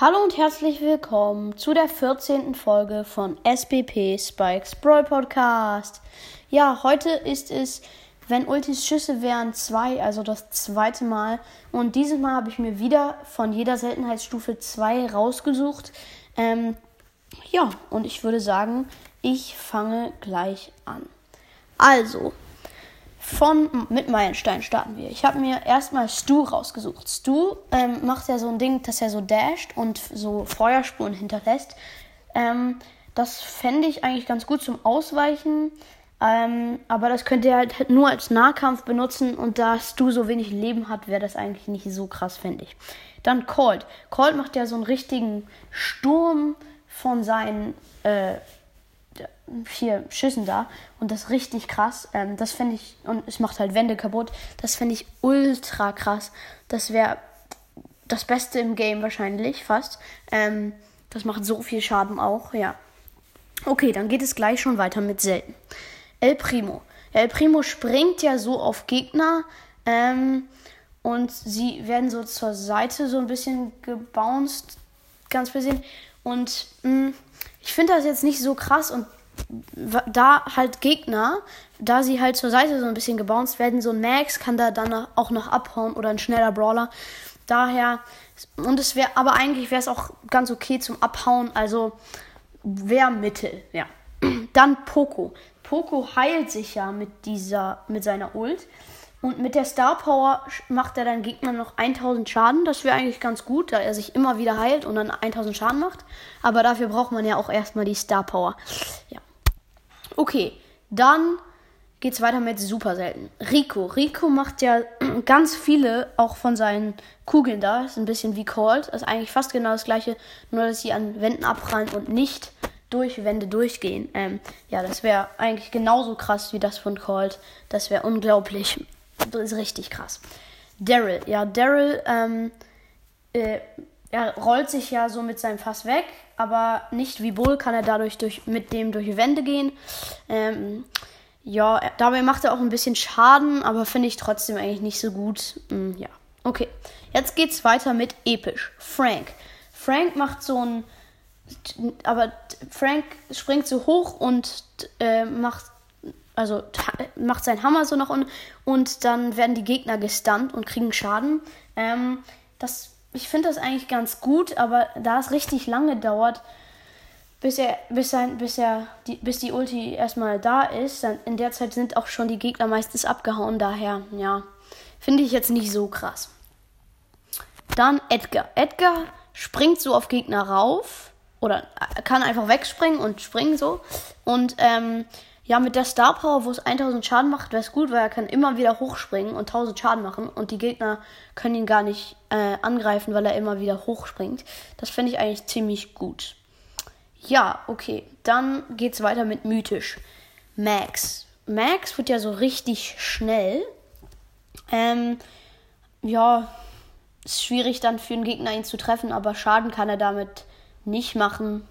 Hallo und herzlich willkommen zu der 14. Folge von SBP Spikes Brawl Podcast. Ja, heute ist es, wenn Ultis Schüsse wären, zwei, also das zweite Mal. Und dieses Mal habe ich mir wieder von jeder Seltenheitsstufe zwei rausgesucht. Ähm, ja, und ich würde sagen, ich fange gleich an. Also, von mit Meilenstein starten wir. Ich habe mir erstmal Stu rausgesucht. Stu ähm, macht ja so ein Ding, dass er so dasht und so Feuerspuren hinterlässt. Ähm, das fände ich eigentlich ganz gut zum Ausweichen. Ähm, aber das könnt ihr halt nur als Nahkampf benutzen und da Stu so wenig Leben hat, wäre das eigentlich nicht so krass, fände ich. Dann Colt. Colt macht ja so einen richtigen Sturm von seinen äh, vier Schüssen da und das ist richtig krass. Ähm, das fände ich, und es macht halt Wände kaputt. Das fände ich ultra krass. Das wäre das Beste im Game wahrscheinlich, fast. Ähm, das macht so viel Schaden auch, ja. Okay, dann geht es gleich schon weiter mit selten. El Primo. El Primo springt ja so auf Gegner ähm, und sie werden so zur Seite so ein bisschen gebounced, ganz bisschen. Und mh, mm, ich finde das jetzt nicht so krass und da halt Gegner, da sie halt zur Seite so ein bisschen gebounced werden, so ein Max kann da dann auch noch abhauen oder ein schneller Brawler. Daher, und es wäre, aber eigentlich wäre es auch ganz okay zum Abhauen, also wäre Mittel, ja. Dann Poco. Poco heilt sich ja mit dieser, mit seiner Ult. Und mit der Star Power macht er dann Gegner noch 1000 Schaden. Das wäre eigentlich ganz gut, da er sich immer wieder heilt und dann 1000 Schaden macht. Aber dafür braucht man ja auch erstmal die Star Power. Ja. Okay, dann geht's weiter mit super selten. Rico. Rico macht ja ganz viele auch von seinen Kugeln da. Ist ein bisschen wie Cold. Ist eigentlich fast genau das gleiche, nur dass sie an Wänden abprallen und nicht durch Wände durchgehen. Ähm, ja, das wäre eigentlich genauso krass wie das von Cold. Das wäre unglaublich. Das ist richtig krass. Daryl. Ja, Daryl, ähm, äh, er rollt sich ja so mit seinem Fass weg, aber nicht wie Bull kann er dadurch durch, mit dem durch Wände gehen. Ähm, ja, dabei macht er auch ein bisschen Schaden, aber finde ich trotzdem eigentlich nicht so gut. Hm, ja, okay. Jetzt geht's weiter mit episch. Frank. Frank macht so ein, aber Frank springt so hoch und äh, macht also macht seinen Hammer so nach unten und dann werden die Gegner gestunt und kriegen Schaden. Ähm, das ich finde das eigentlich ganz gut, aber da es richtig lange dauert, bis er, bis sein, bis er, die, bis die Ulti erstmal da ist, dann in der Zeit sind auch schon die Gegner meistens abgehauen, daher, ja, finde ich jetzt nicht so krass. Dann Edgar. Edgar springt so auf Gegner rauf oder kann einfach wegspringen und springen so und ähm, ja, mit der Star Power, wo es 1000 Schaden macht, wäre es gut, weil er kann immer wieder hochspringen und 1000 Schaden machen und die Gegner können ihn gar nicht äh, angreifen, weil er immer wieder hochspringt. Das finde ich eigentlich ziemlich gut. Ja, okay. Dann geht es weiter mit mythisch. Max. Max wird ja so richtig schnell. Ähm, ja, ist schwierig dann für einen Gegner ihn zu treffen, aber Schaden kann er damit nicht machen.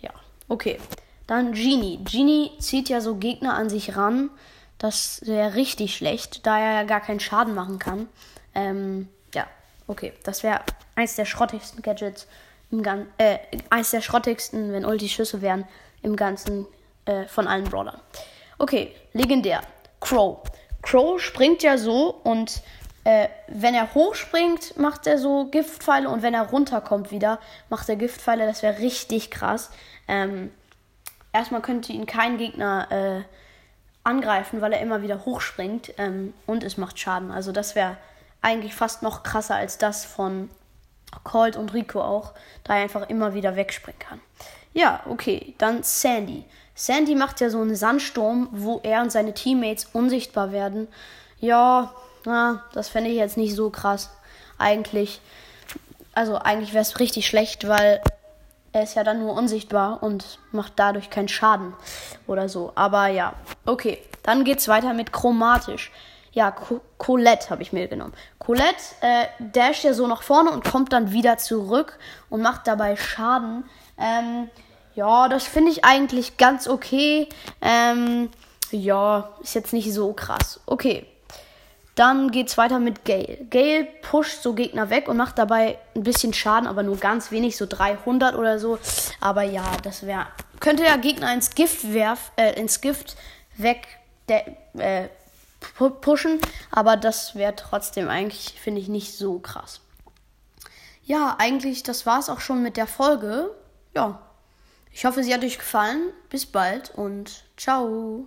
Ja, okay. Dann Genie. Genie zieht ja so Gegner an sich ran. Das wäre richtig schlecht, da er ja gar keinen Schaden machen kann. Ähm, ja, okay. Das wäre eins der schrottigsten Gadgets im Gan äh, eins der schrottigsten, wenn Ulti Schüsse wären, im Ganzen äh, von allen Brawlern. Okay, legendär. Crow. Crow springt ja so und äh, wenn er hochspringt, macht er so Giftpfeile und wenn er runterkommt wieder, macht er Giftpfeile. Das wäre richtig krass. Ähm, erstmal könnte ihn kein Gegner äh, angreifen, weil er immer wieder hochspringt ähm, und es macht Schaden. Also das wäre eigentlich fast noch krasser als das von Colt und Rico auch, da er einfach immer wieder wegspringen kann. Ja, okay, dann Sandy. Sandy macht ja so einen Sandsturm, wo er und seine Teammates unsichtbar werden. Ja, na, das fände ich jetzt nicht so krass. Eigentlich. Also eigentlich wäre es richtig schlecht, weil er ist ja dann nur unsichtbar und macht dadurch keinen Schaden oder so. Aber ja, okay. Dann geht's weiter mit chromatisch. Ja, Co Colette habe ich mir genommen. Colette äh, dasht ja so nach vorne und kommt dann wieder zurück und macht dabei Schaden. Ähm, ja, das finde ich eigentlich ganz okay. Ähm, ja, ist jetzt nicht so krass. Okay. Dann geht's weiter mit Gale. Gale pusht so Gegner weg und macht dabei ein bisschen Schaden, aber nur ganz wenig, so 300 oder so. Aber ja, das wäre könnte der Gegner ins Gift werf, äh, ins Gift weg äh, pushen, aber das wäre trotzdem eigentlich finde ich nicht so krass. Ja, eigentlich das war's auch schon mit der Folge. Ja. Ich hoffe, sie hat euch gefallen. Bis bald und ciao.